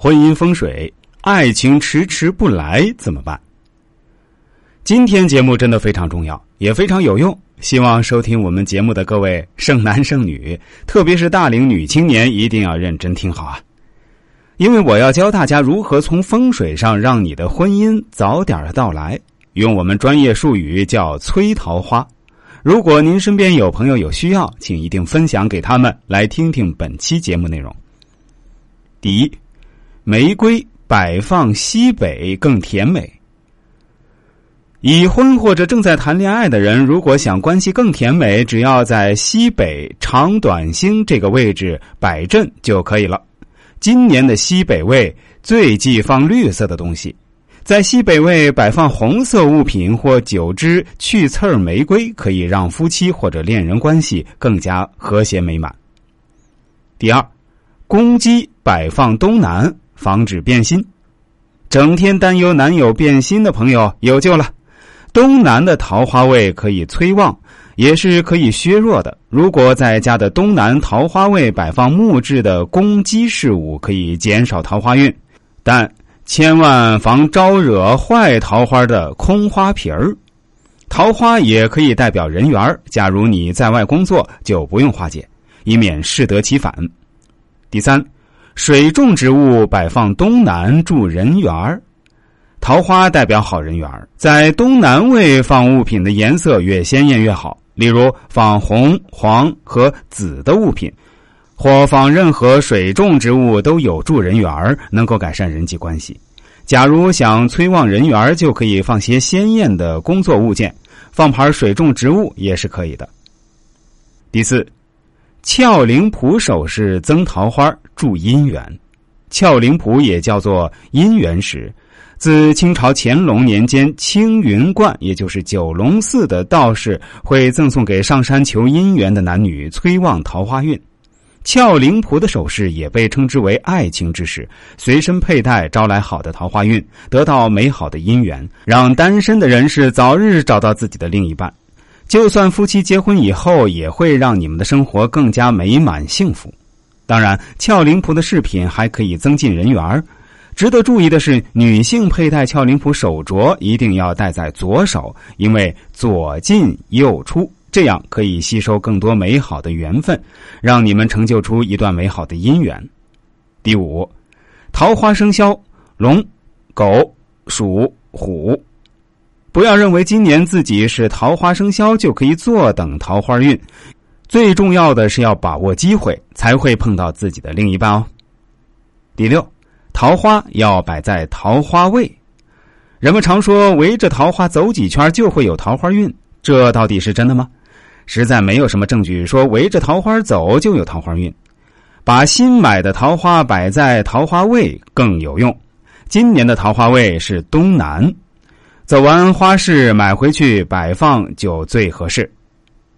婚姻风水，爱情迟迟不来怎么办？今天节目真的非常重要，也非常有用。希望收听我们节目的各位剩男剩女，特别是大龄女青年，一定要认真听好啊！因为我要教大家如何从风水上让你的婚姻早点到来，用我们专业术语叫催桃花。如果您身边有朋友有需要，请一定分享给他们来听听本期节目内容。第一。玫瑰摆放西北更甜美。已婚或者正在谈恋爱的人，如果想关系更甜美，只要在西北长短星这个位置摆阵就可以了。今年的西北位最忌放绿色的东西，在西北位摆放红色物品或九支去刺儿玫瑰，可以让夫妻或者恋人关系更加和谐美满。第二，公鸡摆放东南。防止变心，整天担忧男友变心的朋友有救了。东南的桃花位可以催旺，也是可以削弱的。如果在家的东南桃花位摆放木质的攻击事物，可以减少桃花运，但千万防招惹坏桃花的空花瓶儿。桃花也可以代表人缘假如你在外工作，就不用化解，以免适得其反。第三。水种植物摆放东南助人缘儿，桃花代表好人缘儿，在东南位放物品的颜色越鲜艳越好。例如放红、黄和紫的物品，或放任何水种植物都有助人缘儿，能够改善人际关系。假如想催旺人缘儿，就可以放些鲜艳的工作物件，放盘水种植物也是可以的。第四。俏灵谱首饰增桃花助姻缘，俏灵谱也叫做姻缘石，自清朝乾隆年间青云观，也就是九龙寺的道士会赠送给上山求姻缘的男女，催旺桃花运。俏灵谱的首饰也被称之为爱情之石，随身佩戴招来好的桃花运，得到美好的姻缘，让单身的人士早日找到自己的另一半。就算夫妻结婚以后，也会让你们的生活更加美满幸福。当然，俏灵谱的饰品还可以增进人缘值得注意的是，女性佩戴俏灵谱手镯一定要戴在左手，因为左进右出，这样可以吸收更多美好的缘分，让你们成就出一段美好的姻缘。第五，桃花生肖龙、狗、鼠、虎。不要认为今年自己是桃花生肖就可以坐等桃花运，最重要的是要把握机会，才会碰到自己的另一半哦。第六，桃花要摆在桃花位。人们常说围着桃花走几圈就会有桃花运，这到底是真的吗？实在没有什么证据说围着桃花走就有桃花运。把新买的桃花摆在桃花位更有用。今年的桃花位是东南。走完花市，买回去摆放就最合适。